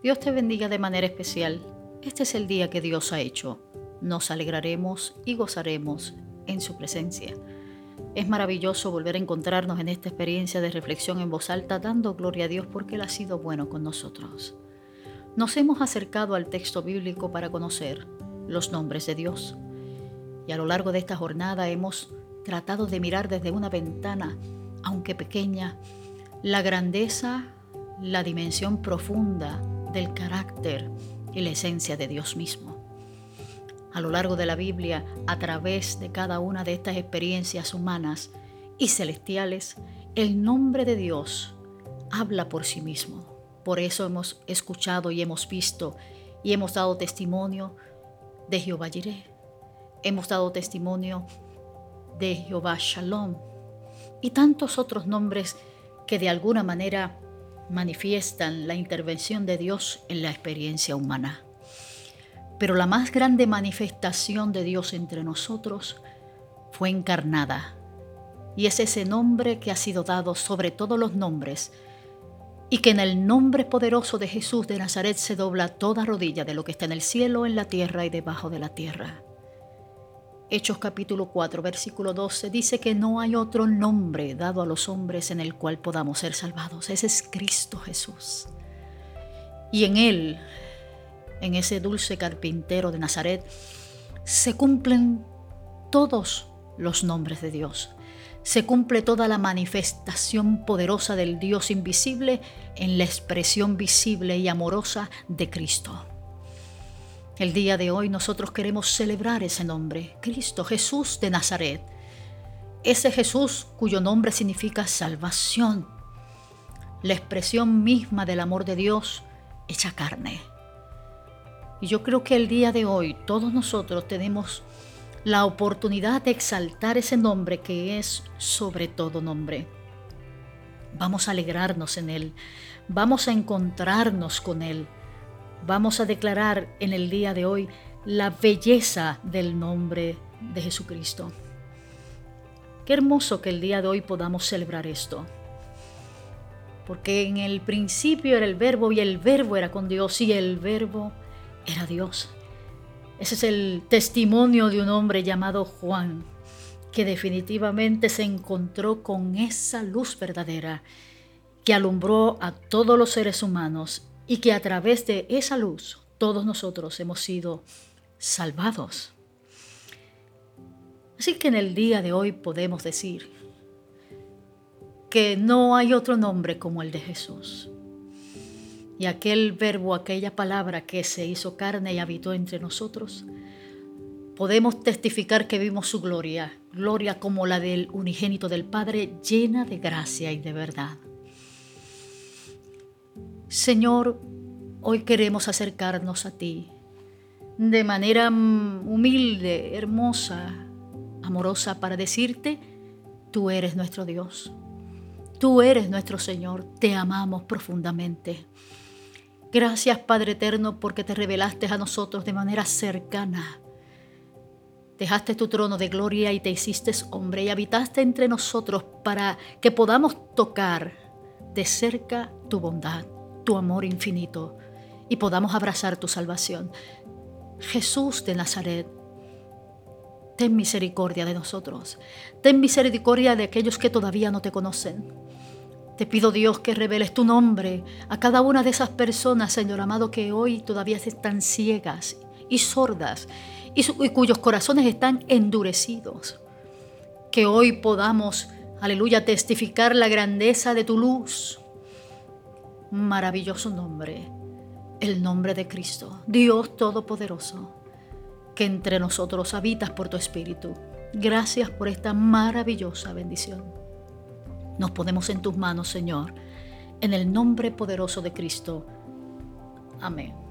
Dios te bendiga de manera especial. Este es el día que Dios ha hecho. Nos alegraremos y gozaremos en su presencia. Es maravilloso volver a encontrarnos en esta experiencia de reflexión en voz alta, dando gloria a Dios porque Él ha sido bueno con nosotros. Nos hemos acercado al texto bíblico para conocer los nombres de Dios. Y a lo largo de esta jornada hemos tratado de mirar desde una ventana, aunque pequeña, la grandeza, la dimensión profunda del carácter y la esencia de Dios mismo. A lo largo de la Biblia, a través de cada una de estas experiencias humanas y celestiales, el nombre de Dios habla por sí mismo. Por eso hemos escuchado y hemos visto y hemos dado testimonio de Jehová Jireh. Hemos dado testimonio de Jehová Shalom y tantos otros nombres que de alguna manera manifiestan la intervención de Dios en la experiencia humana. Pero la más grande manifestación de Dios entre nosotros fue encarnada. Y es ese nombre que ha sido dado sobre todos los nombres y que en el nombre poderoso de Jesús de Nazaret se dobla toda rodilla de lo que está en el cielo, en la tierra y debajo de la tierra. Hechos capítulo 4, versículo 12 dice que no hay otro nombre dado a los hombres en el cual podamos ser salvados. Ese es Cristo Jesús. Y en Él, en ese dulce carpintero de Nazaret, se cumplen todos los nombres de Dios. Se cumple toda la manifestación poderosa del Dios invisible en la expresión visible y amorosa de Cristo. El día de hoy nosotros queremos celebrar ese nombre, Cristo Jesús de Nazaret. Ese Jesús cuyo nombre significa salvación, la expresión misma del amor de Dios hecha carne. Y yo creo que el día de hoy todos nosotros tenemos la oportunidad de exaltar ese nombre que es sobre todo nombre. Vamos a alegrarnos en Él, vamos a encontrarnos con Él vamos a declarar en el día de hoy la belleza del nombre de Jesucristo. Qué hermoso que el día de hoy podamos celebrar esto. Porque en el principio era el verbo y el verbo era con Dios y el verbo era Dios. Ese es el testimonio de un hombre llamado Juan, que definitivamente se encontró con esa luz verdadera que alumbró a todos los seres humanos y que a través de esa luz todos nosotros hemos sido salvados. Así que en el día de hoy podemos decir que no hay otro nombre como el de Jesús. Y aquel verbo, aquella palabra que se hizo carne y habitó entre nosotros, podemos testificar que vimos su gloria, gloria como la del unigénito del Padre, llena de gracia y de verdad. Señor, hoy queremos acercarnos a ti de manera humilde, hermosa, amorosa, para decirte, tú eres nuestro Dios, tú eres nuestro Señor, te amamos profundamente. Gracias Padre Eterno porque te revelaste a nosotros de manera cercana. Dejaste tu trono de gloria y te hiciste hombre y habitaste entre nosotros para que podamos tocar de cerca tu bondad tu amor infinito y podamos abrazar tu salvación. Jesús de Nazaret, ten misericordia de nosotros. Ten misericordia de aquellos que todavía no te conocen. Te pido Dios que reveles tu nombre a cada una de esas personas, Señor amado, que hoy todavía están ciegas y sordas y, y cuyos corazones están endurecidos. Que hoy podamos, aleluya, testificar la grandeza de tu luz maravilloso nombre, el nombre de Cristo, Dios Todopoderoso, que entre nosotros habitas por tu Espíritu. Gracias por esta maravillosa bendición. Nos ponemos en tus manos, Señor, en el nombre poderoso de Cristo. Amén.